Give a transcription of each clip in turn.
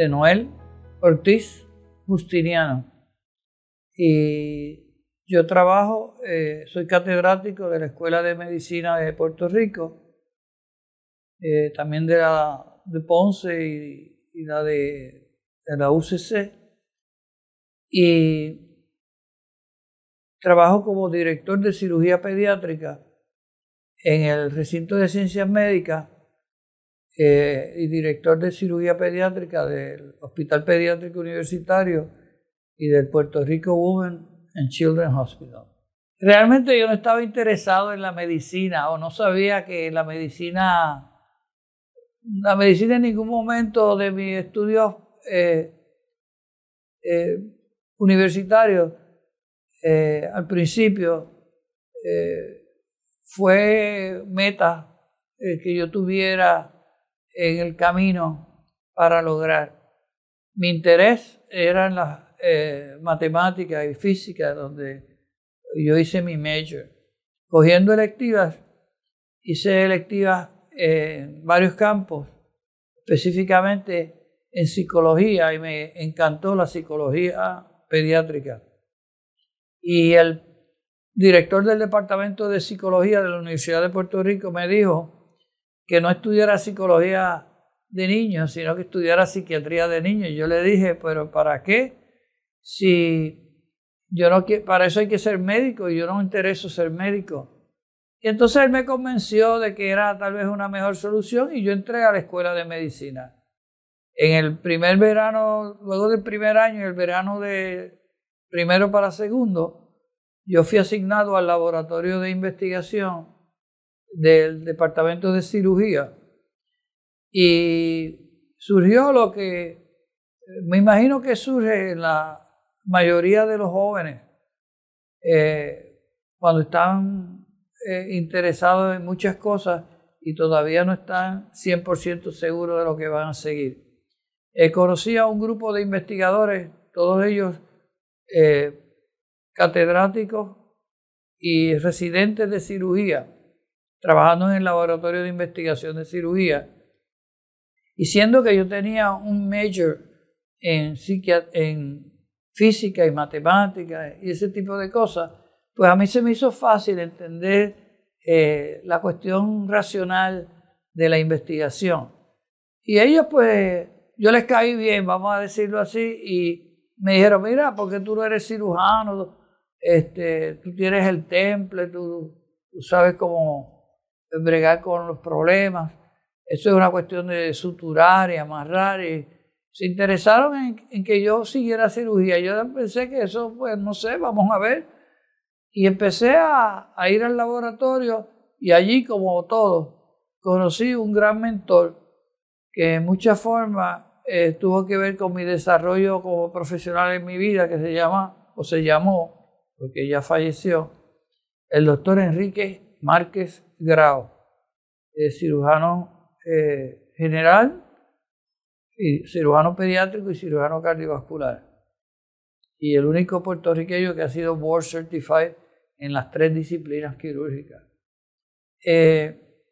de Noel Ortiz Justiniano y yo trabajo, eh, soy catedrático de la Escuela de Medicina de Puerto Rico, eh, también de la de Ponce y, la de, de, la UCC. Y trabajo como director de cirugía pediátrica en el recinto de ciencias médicas eh, y director de cirugía pediátrica del Hospital Pediátrico Universitario y del Puerto Rico Women and Children Hospital. Realmente yo no estaba interesado en la medicina o no sabía que la medicina, la medicina en ningún momento de mis estudios eh, eh, universitarios eh, al principio fue meta que yo tuviera en el camino para lograr. Mi interés era en las eh, matemática y física, donde yo hice mi major. Cogiendo electivas, hice electivas en varios campos, específicamente en psicología, y me encantó la psicología pediátrica. Y el director del Departamento de Psicología de la Universidad de Puerto Rico me dijo que no estudiara psicología de niños, sino que estudiara psiquiatría de niños. Yo le dije, pero ¿para qué? si yo no quiero, para eso hay que ser médico y yo no me intereso ser médico. Y entonces él me convenció de que era tal vez una mejor solución y yo entré a la escuela de medicina. En el primer verano, luego del primer año, el verano de primero para segundo, yo fui asignado al laboratorio de investigación del departamento de cirugía y surgió lo que me imagino que surge en la mayoría de los jóvenes, eh, cuando están eh, interesados en muchas cosas y todavía no están 100% seguros de lo que van a seguir. Eh, conocí a un grupo de investigadores, todos ellos catedráticos y residentes de cirugía, trabajando en el laboratorio de investigación de cirugía. Y siendo que yo tenía un major en, física y matemática y ese tipo de cosas, pues a mí se me hizo fácil entender eh, la cuestión racional de la investigación. Y ellos pues, yo les caí bien, vamos a decirlo así, y me dijeron, mira, porque tú no eres cirujano, este, tú tienes el temple, tú, tú sabes cómo bregar con los problemas. Eso es una cuestión de suturar y amarrar y se interesaron en, que yo siguiera cirugía. Yo pensé que eso, pues no sé, vamos a ver. Y empecé a, ir al laboratorio y allí, como todo, conocí un gran mentor que en muchas formas eh, tuvo que ver con mi desarrollo como profesional en mi vida, que se llama, o se llamó, porque ya falleció, el doctor Enrique Márquez Grau, cirujano eh, general y cirujano pediátrico y cirujano cardiovascular. Y el único puertorriqueño que ha sido board certified en las tres disciplinas quirúrgicas. Eh,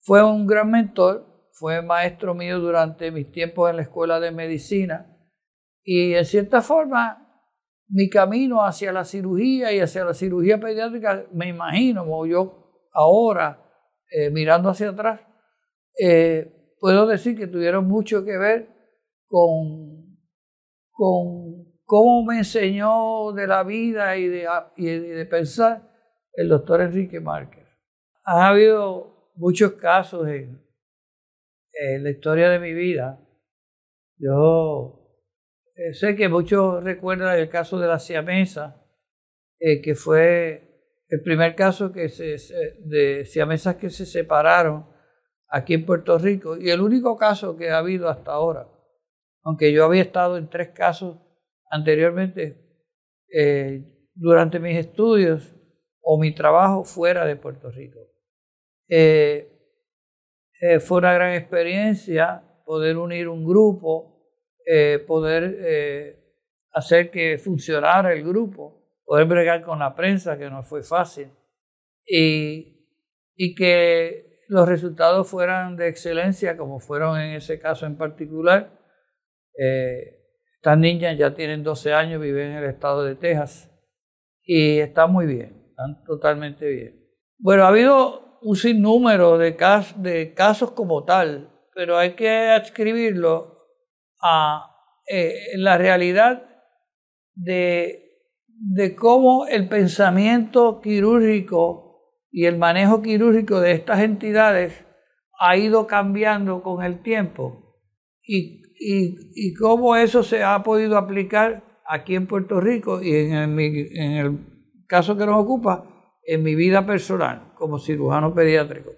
fue un gran mentor, fue maestro mío durante mis tiempos en la escuela de medicina y en cierta forma mi camino hacia la cirugía y hacia la cirugía pediátrica, me imagino, como yo ahora, eh, mirando hacia atrás, eh, puedo decir que tuvieron mucho que ver con, con cómo me enseñó de la vida y de, y de pensar el doctor Enrique Márquez. Ha habido muchos casos en, la historia de mi vida. Yo eh, sé que muchos recuerdan el caso de la siamesa, que fue el primer caso que se, de siamesas que se separaron aquí en Puerto Rico y el único caso que ha habido hasta ahora. aunque yo había estado en tres casos anteriormente eh, durante mis estudios o mi trabajo fuera de Puerto Rico. Eh, eh, fue una gran experiencia poder unir un grupo, poder hacer que funcionara el grupo, poder bregar con la prensa, que no fue fácil, y, y que los resultados fueran de excelencia, como fueron en ese caso en particular. Eh, estas niñas ya tienen 12 años, viven en el estado de Texas y están muy bien, están totalmente bien. Bueno, ha habido un sinnúmero de, de casos como tal, pero hay que adscribirlo a eh, la realidad de, de cómo el pensamiento quirúrgico y el manejo quirúrgico de estas entidades ha ido cambiando con el tiempo y, y, cómo eso se ha podido aplicar aquí en Puerto Rico y en el, en el caso que nos ocupa, en mi vida personal como cirujano pediátrico.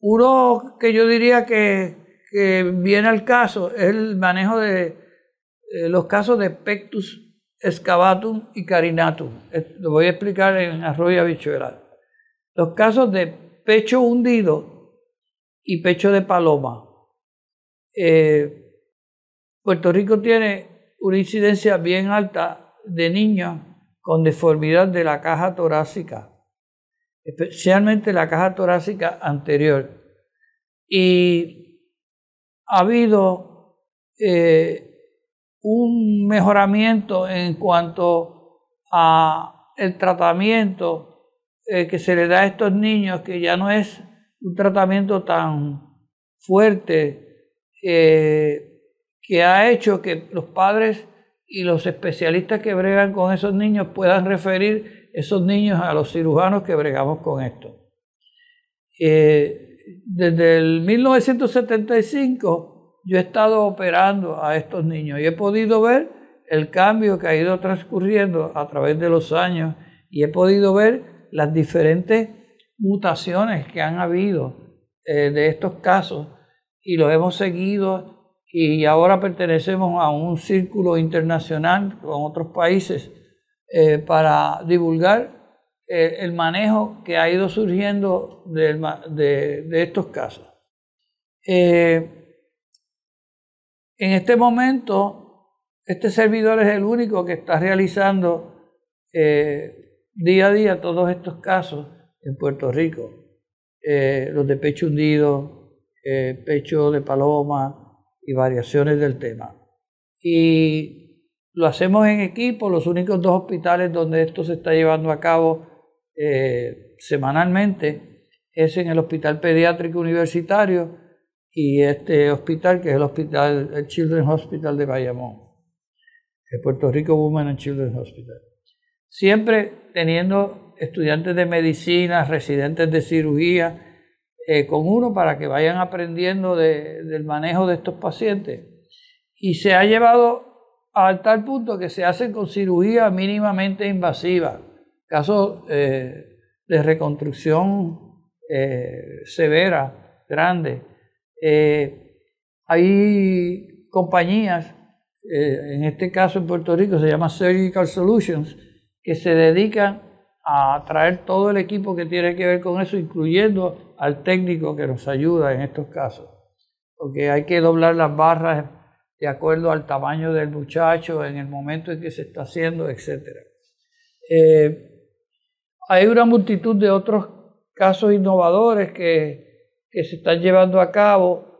Uno que yo diría que, que viene al caso es el manejo de eh, los casos de pectus excavatum y carinatum. Lo voy a explicar en arroyo habichuelas. Los casos de pecho hundido y pecho de paloma. Eh, Puerto Rico tiene una incidencia bien alta de niños con deformidad de la caja torácica, especialmente la caja torácica anterior. Y ha habido eh, un mejoramiento en cuanto a el tratamiento eh, que se le da a estos niños, que ya no es un tratamiento tan fuerte, eh, que ha hecho que los padres y los especialistas que bregan con esos niños puedan referir esos niños a los cirujanos que bregamos con esto. Eh, desde el 1975 yo he estado operando a estos niños y he podido ver el cambio que ha ido transcurriendo a través de los años y he podido ver las diferentes mutaciones que han habido eh, de estos casos y los hemos seguido y ahora pertenecemos a un círculo internacional con otros países eh, para divulgar eh, el manejo que ha ido surgiendo de, de estos casos. En este momento, este servidor es el único que está realizando eh, día a día todos estos casos en Puerto Rico. Eh, los de pecho hundido, eh, pecho de paloma y variaciones del tema. Y lo hacemos en equipo, los únicos dos hospitales donde esto se está llevando a cabo semanalmente es en el Hospital Pediátrico Universitario y este hospital, que es el hospital, el Children's Hospital de Bayamón, el Puerto Rico Women and Children's Hospital. Siempre teniendo estudiantes de medicina, residentes de cirugía, eh, con uno para que vayan aprendiendo del manejo de estos pacientes. Y se ha llevado a tal punto que se hacen con cirugía mínimamente invasiva, casos eh, de reconstrucción eh, severa, grande, eh, hay compañías, eh, en este caso en Puerto Rico se llama Surgical Solutions, que se dedican a traer todo el equipo que tiene que ver con eso, incluyendo al técnico que nos ayuda en estos casos. Porque hay que doblar las barras de acuerdo al tamaño del muchacho en el momento en que se está haciendo, etc. Eh, hay una multitud de otros casos innovadores que que se están llevando a cabo,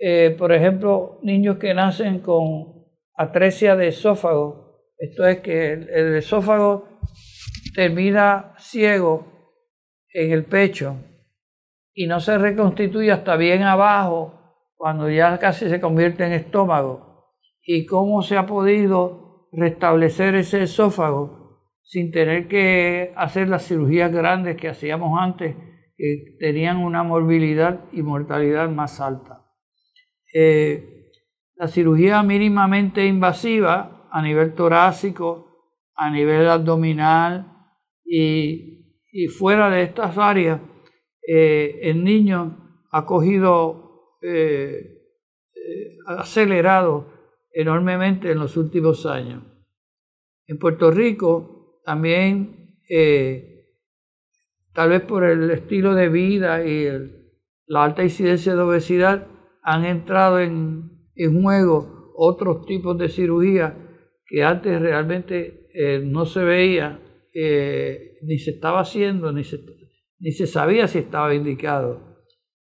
eh, por ejemplo, niños que nacen con atresia de esófago, esto es que el, esófago termina ciego en el pecho y no se reconstituye hasta bien abajo, cuando ya casi se convierte en estómago. ¿Y cómo se ha podido restablecer ese esófago sin tener que hacer las cirugías grandes que hacíamos antes que tenían una morbilidad y mortalidad más alta. Eh, la cirugía mínimamente invasiva a nivel torácico, a nivel abdominal y, fuera de estas áreas, eh, el niño ha cogido, eh, acelerado enormemente en los últimos años. En Puerto Rico también, eh, tal vez por el estilo de vida y la alta incidencia de obesidad, han entrado en, juego otros tipos de cirugía que antes realmente eh, no se veía, eh, ni se estaba haciendo, ni se, ni se sabía si estaba indicado.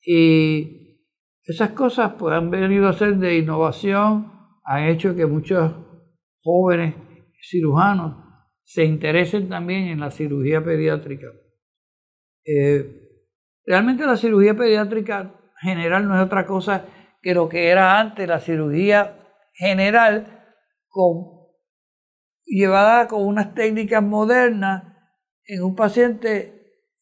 Y esas cosas pues, han venido a ser de innovación, han hecho que muchos jóvenes cirujanos se interesen también en la cirugía pediátrica. Eh, realmente la cirugía pediátrica general no es otra cosa que lo que era antes la cirugía general con, llevada con unas técnicas modernas en un paciente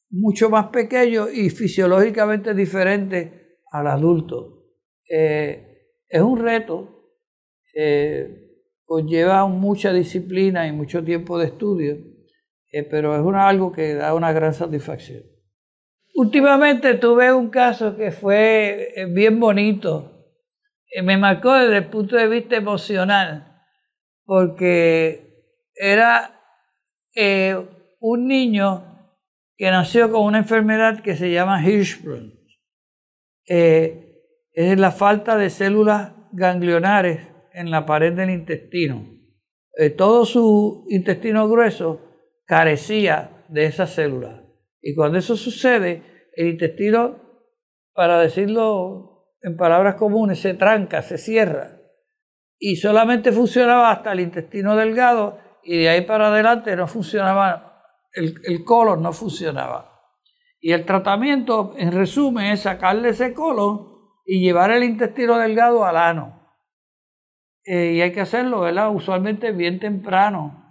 mucho más pequeño y fisiológicamente diferente al adulto. Eh, es un reto, eh, conlleva mucha disciplina y mucho tiempo de estudio, eh, pero es algo que da una gran satisfacción. Últimamente tuve un caso que fue bien bonito me marcó desde el punto de vista emocional, porque era eh, un niño que nació con una enfermedad que se llama Hirschsprung. Eh, es la falta de células ganglionares en la pared del intestino. Eh, todo su intestino grueso carecía de esas células. Y cuando eso sucede, el intestino, para decirlo en palabras comunes, se tranca, se cierra. Y solamente funcionaba hasta el intestino delgado y de ahí para adelante no funcionaba, el, el colon no funcionaba. Y el tratamiento, en resumen, es sacarle ese colon y llevar el intestino delgado al ano. Eh, y hay que hacerlo, ¿verdad? Usualmente bien temprano.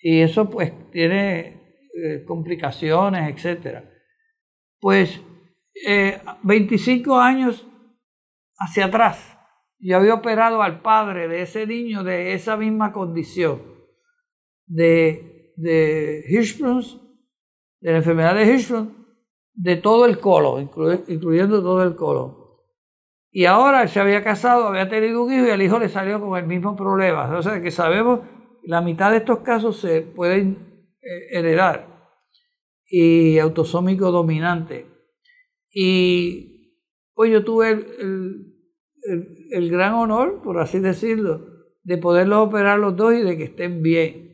Y eso pues tiene eh, complicaciones, etc. Pues 25 eh, años hacia atrás. Yo había operado al padre de ese niño de esa misma condición, de, de de la enfermedad de Hirschsprung, de todo el colon, incluyendo todo el colon. Y ahora se había casado, había tenido un hijo y el hijo le salió con el mismo problema. O sea que sabemos la mitad de estos casos se pueden heredar y autosómico dominante. Y pues yo tuve el el, gran honor, por así decirlo, de poderlos operar los dos y de que estén bien.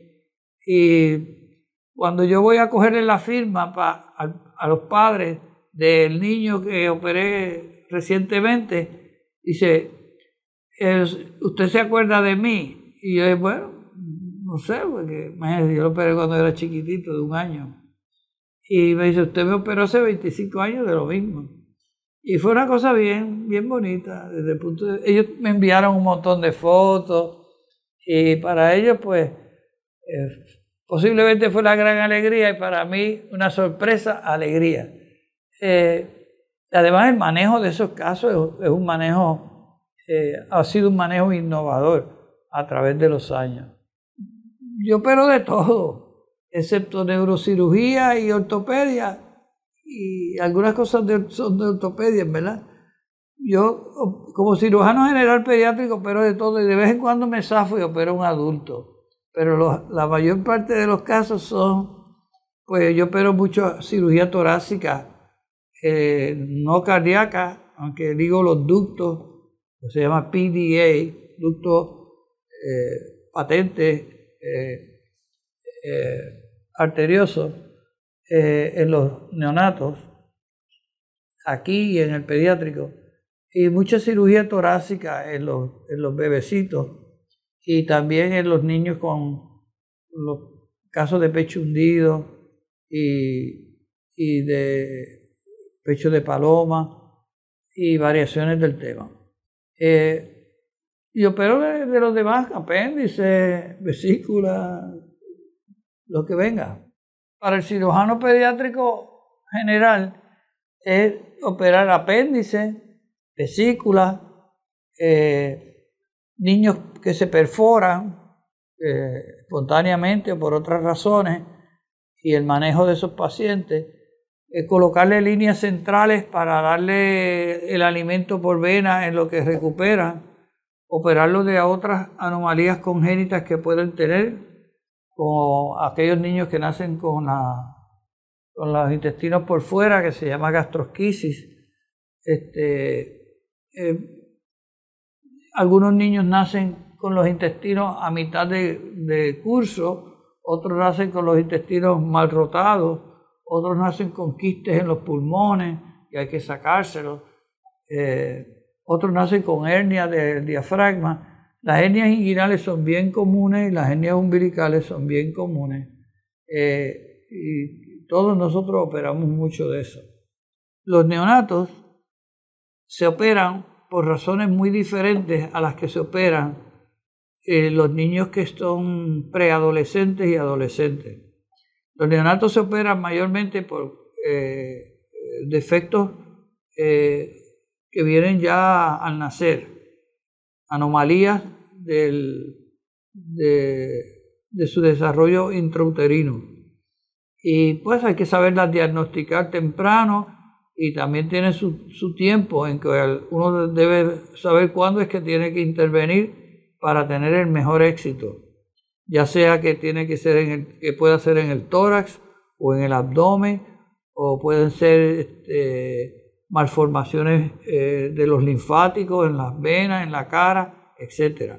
Y cuando yo voy a cogerle la firma pa, a, los padres del niño que operé recientemente, dice, ¿usted se acuerda de mí? Y yo, bueno, no sé, porque yo lo operé cuando era chiquitito, de un año. Y me dice, usted me operó hace 25 años de lo mismo. Y fue una cosa bien, bien bonita. Desde el punto ellos me enviaron un montón de fotos y para ellos, pues, eh, posiblemente fue la gran alegría y para mí una sorpresa, alegría. Eh, además, el manejo de esos casos es, un manejo, eh, ha sido un manejo innovador a través de los años. Yo opero de todo, excepto neurocirugía y ortopedia y algunas cosas son de ortopedia, ¿verdad? Yo, como cirujano general pediátrico, opero de todo y de vez en cuando me zafo y opero un adulto. Pero la mayor parte de los casos son, pues yo opero mucho cirugía torácica, eh, no cardíaca, aunque digo los ductos, se llama PDA, ducto eh, patente eh, arterioso eh, en los neonatos, aquí y en el pediátrico, y mucha cirugía torácica en los, en los bebecitos y también en los niños con los casos de pecho hundido y, y de pecho de paloma y variaciones del tema. Eh, y opero de, los demás, apéndice, vesícula, lo que venga. Para el cirujano pediátrico general es operar apéndice, vesícula, eh, niños que se perforan eh, espontáneamente o por otras razones y el manejo de esos pacientes, es colocarle líneas centrales para darle el alimento por vena en lo que recupera operarlo de otras anomalías congénitas que pueden tener, como aquellos niños que nacen con, con los intestinos por fuera, que se llama gastrosquisis. Este, eh, algunos niños nacen con los intestinos a mitad de, curso, otros nacen con los intestinos mal rotados, otros nacen con quistes en los pulmones y hay que sacárselos. Eh, otros nacen con hernias del diafragma. Las hernias inguinales son bien comunes y las hernias umbilicales son bien comunes. Eh, y todos nosotros operamos mucho de eso. Los neonatos se operan por razones muy diferentes a las que se operan eh, los niños que son preadolescentes y adolescentes. Los neonatos se operan mayormente por eh, defectos que vienen ya al nacer, anomalías del, de, su desarrollo intrauterino. Y pues hay que saberlas diagnosticar temprano y también tiene su, su, tiempo en que uno debe saber cuándo es que tiene que intervenir para tener el mejor éxito, ya sea que tiene que ser en el, que pueda ser en el tórax o en el abdomen o pueden ser este, malformaciones eh, de los linfáticos en las venas, en la cara, etc.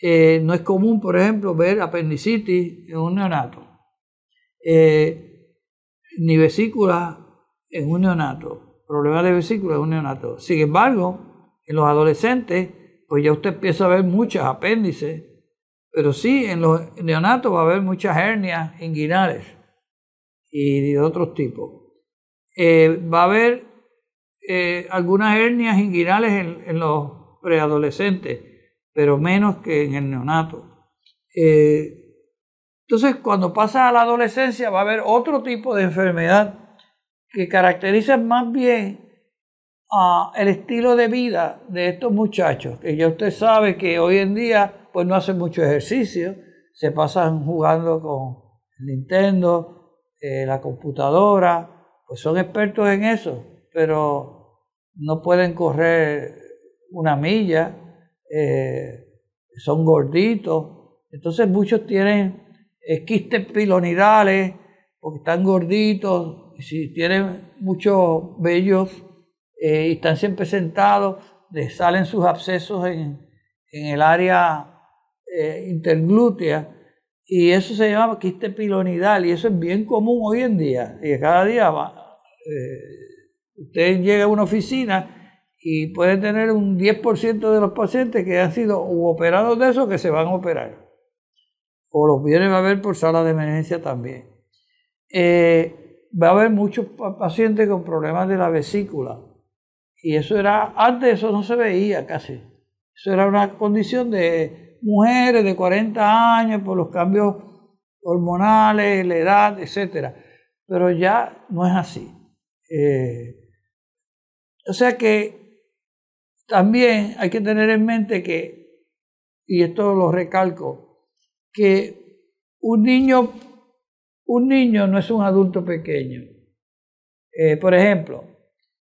Eh, no es común, por ejemplo, ver apendicitis en un neonato, eh, ni vesícula en un neonato, problemas de vesícula en un neonato. Sin embargo, en los adolescentes, pues ya usted empieza a ver muchas apéndices, pero sí, en los neonatos va a haber muchas hernias inguinales y de otros tipos. va a haber eh, algunas hernias inguinales en, los preadolescentes, pero menos que en el neonato. Eh, entonces, cuando pasa a la adolescencia va a haber otro tipo de enfermedad que caracteriza más bien el estilo de vida de estos muchachos, que ya usted sabe que hoy en día pues no hacen mucho ejercicio, se pasan jugando con Nintendo, eh, la computadora, pues son expertos en eso, pero no pueden correr una milla, eh, son gorditos. Entonces muchos tienen quistes pilonidales porque están gorditos, si tienen muchos vellos eh, y están siempre sentados, salen sus abscesos en, el área eh, interglútea y eso se llama quiste pilonidal y eso es bien común hoy en día y cada día va, Usted llega a una oficina y puede tener un 10% de los pacientes que han sido operados de eso que se van a operar. O los vienen a ver por sala de emergencia también. Eh, va a haber muchos pacientes con problemas de la vesícula. Y eso era, antes eso no se veía casi. Eso era una condición de mujeres de 40 años por los cambios hormonales, la edad, etc. Pero ya no es así. Eh, o sea que también hay que tener en mente que, y esto lo recalco, que un niño, un niño no es un adulto pequeño. Eh, por ejemplo,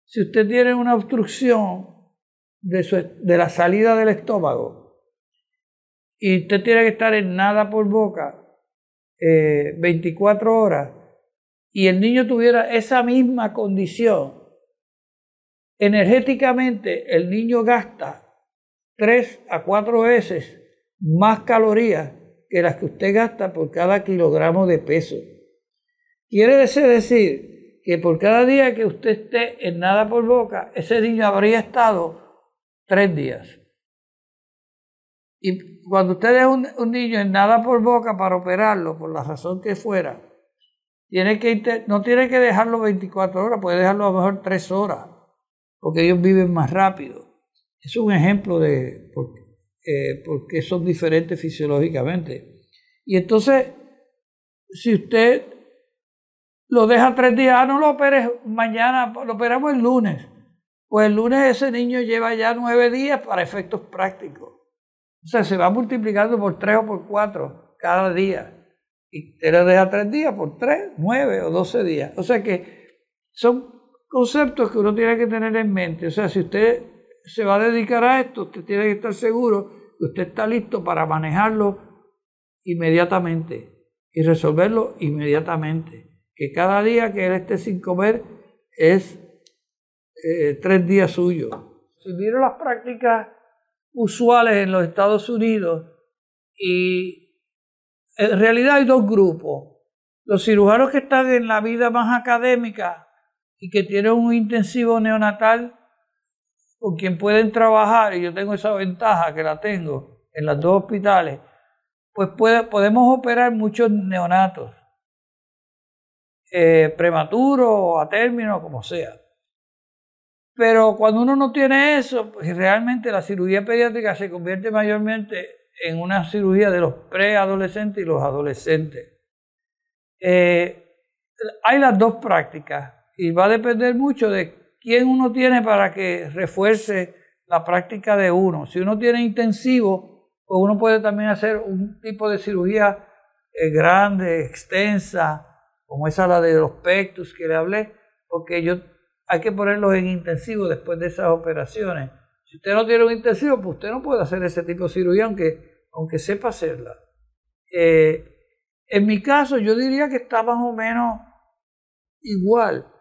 si usted tiene una obstrucción de, de la salida del estómago y usted tiene que estar en nada por boca 24 eh, horas y el niño tuviera esa misma condición, Energéticamente el niño gasta tres a cuatro veces más calorías que las que usted gasta por cada kilogramo de peso. Quiere decir que por cada día que usted esté en nada por boca, ese niño habría estado tres días. Y cuando usted es un, un, niño en nada por boca para operarlo, por la razón que fuera, tiene que, no tiene que dejarlo 24 horas, puede dejarlo a lo mejor 3 horas porque ellos viven más rápido. Es un ejemplo de por, eh, qué son diferentes fisiológicamente. Y entonces, si usted lo deja tres días, ah, no lo operes mañana, lo operamos el lunes. Pues el lunes ese niño lleva ya nueve días para efectos prácticos. O sea, se va multiplicando por tres o por cuatro cada día. Y te lo deja tres días por tres, nueve o doce días. O sea que son conceptos que uno tiene que tener en mente. O sea, si usted se va a dedicar a esto, usted tiene que estar seguro que usted está listo para manejarlo inmediatamente y resolverlo inmediatamente. Que cada día que él esté sin comer es eh, tres días suyos. Si miro las prácticas usuales en los Estados Unidos y en realidad hay dos grupos. Los cirujanos que están en la vida más académica y que tienen un intensivo neonatal con quien pueden trabajar, y yo tengo esa ventaja que la tengo en los dos hospitales, pues podemos operar muchos neonatos, eh, prematuros a término, como sea. Pero cuando uno no tiene eso, pues realmente la cirugía pediátrica se convierte mayormente en una cirugía de los preadolescentes y los adolescentes. Eh, hay las dos prácticas y va a depender mucho de quién uno tiene para que refuerce la práctica de uno. Si uno tiene intensivo, pues uno puede también hacer un tipo de cirugía eh, grande, extensa, como esa la de los pectus que le hablé, porque yo, hay que ponerlos en intensivo después de esas operaciones. Si usted no tiene un intensivo, pues usted no puede hacer ese tipo de cirugía, aunque, aunque sepa hacerla. Eh, en mi caso, yo diría que está más o menos igual.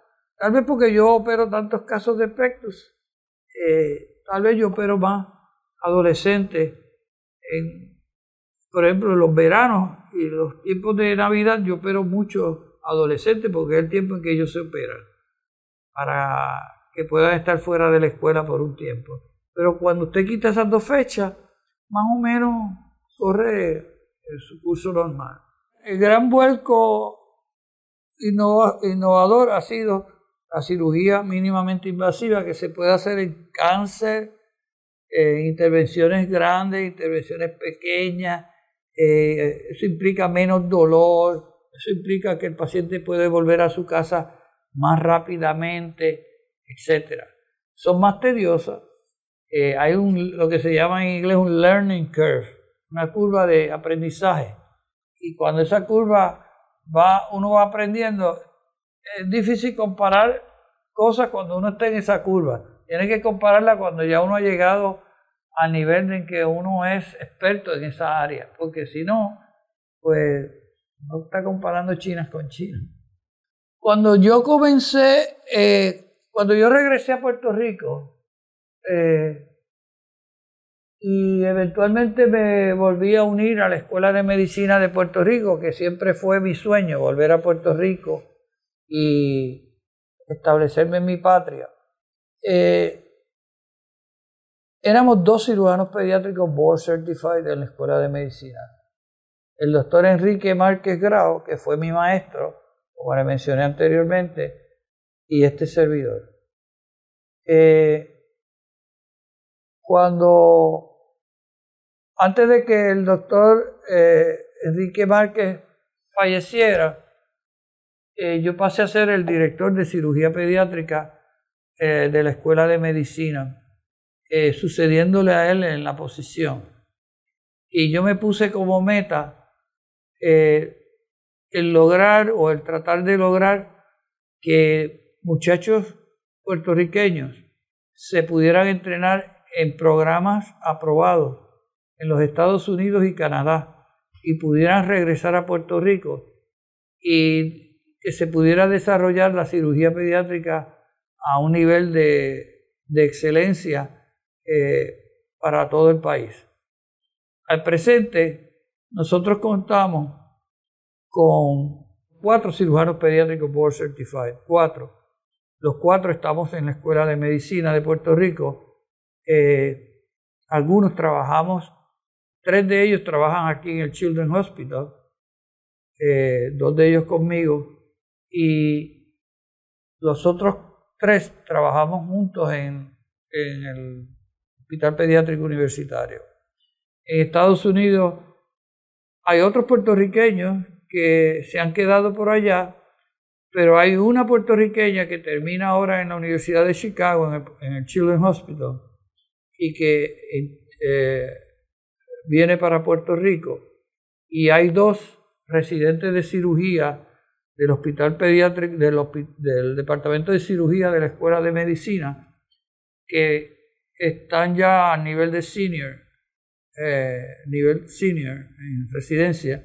Tal vez porque yo opero tantos casos de pectus, eh, tal vez yo opero más adolescentes. En, por ejemplo, en los veranos y los tiempos de Navidad yo opero mucho adolescentes porque es el tiempo en que ellos se operan para que puedan estar fuera de la escuela por un tiempo. Pero cuando usted quita esas dos fechas, más o menos corre su curso normal. El gran vuelco innovador ha sido la cirugía mínimamente invasiva que se puede hacer en cáncer, en intervenciones grandes, intervenciones pequeñas. Eh, eso implica menos dolor, eso implica que el paciente puede volver a su casa más rápidamente, etc. Son más tediosas. Eh, hay un, lo que se llama en inglés un learning curve, una curva de aprendizaje. Y cuando esa curva va, uno va aprendiendo, es difícil comparar cosas cuando uno está en esa curva. Tiene que compararla cuando ya uno ha llegado al nivel en que uno es experto en esa área, porque si no, pues no está comparando chinas con chinas. Cuando yo comencé, eh, cuando yo regresé a Puerto Rico, eh, y eventualmente me volví a unir a la Escuela de Medicina de Puerto Rico, que siempre fue mi sueño, volver a Puerto Rico y establecerme en mi patria. Eh, éramos dos cirujanos pediátricos board certified en la escuela de medicina. El doctor Enrique Márquez Grau, que fue mi maestro, como le mencioné anteriormente, y este servidor. Eh, cuando, antes de que el doctor eh, Enrique Márquez falleciera, eh, yo pasé a ser el director de cirugía pediátrica eh, de la Escuela de Medicina, eh, sucediéndole a él en la posición. Y yo me puse como meta el lograr o el tratar de lograr que muchachos puertorriqueños se pudieran entrenar en programas aprobados en los Estados Unidos y Canadá y pudieran regresar a Puerto Rico y que se pudiera desarrollar la cirugía pediátrica a un nivel de, excelencia eh, para todo el país. Al presente, nosotros contamos con cuatro cirujanos pediátricos board certified, cuatro. Los cuatro estamos en la Escuela de Medicina de Puerto Rico. Eh, algunos trabajamos, tres de ellos trabajan aquí en el Children's Hospital, eh, dos de ellos conmigo y los otros tres trabajamos juntos en, el Hospital Pediátrico Universitario. En Estados Unidos hay otros puertorriqueños que se han quedado por allá, pero hay una puertorriqueña que termina ahora en la Universidad de Chicago, en el, Children's Hospital, y que eh, viene para Puerto Rico. Y hay dos residentes de cirugía del Hospital Pediátrico, del, Departamento de Cirugía de la Escuela de Medicina, que están ya a nivel de senior, eh, nivel senior en residencia,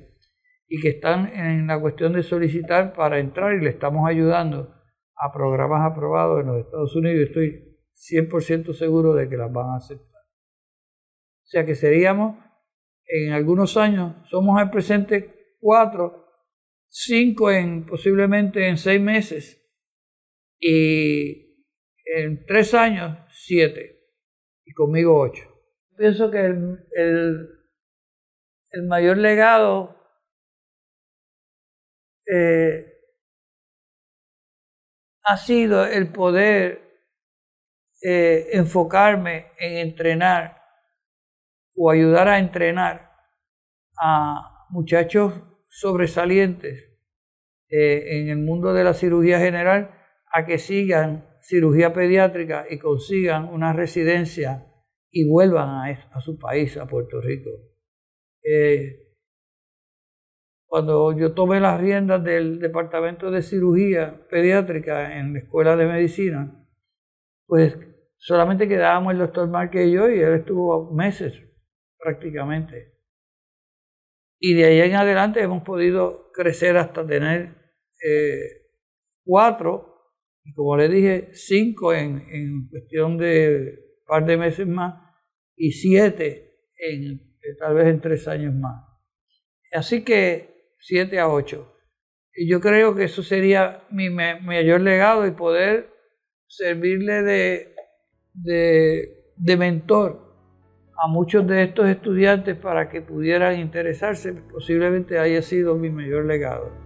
y que están en la cuestión de solicitar para entrar y le estamos ayudando a programas aprobados en los Estados Unidos y estoy 100% seguro de que las van a aceptar. O sea que seríamos, en algunos años, somos al presente cuatro, cinco en posiblemente en seis meses y en tres años siete y conmigo ocho. Pienso que el, el, mayor legado eh, ha sido el poder eh, enfocarme en entrenar o ayudar a entrenar a muchachos sobresalientes eh, en el mundo de la cirugía general a que sigan cirugía pediátrica y consigan una residencia y vuelvan a, su país, a Puerto Rico. Cuando yo tomé las riendas del departamento de cirugía pediátrica en la escuela de medicina, pues solamente quedábamos el doctor Márquez y yo y él estuvo meses prácticamente. Y de ahí en adelante hemos podido crecer hasta tener eh, cuatro, y como le dije, cinco en, en cuestión de un par de meses más, y siete en, tal vez en tres años más. Así que 7 a 8. Y yo creo que eso sería mi mayor legado y poder servirle de, de mentor a muchos de estos estudiantes para que pudieran interesarse, posiblemente haya sido mi mayor legado.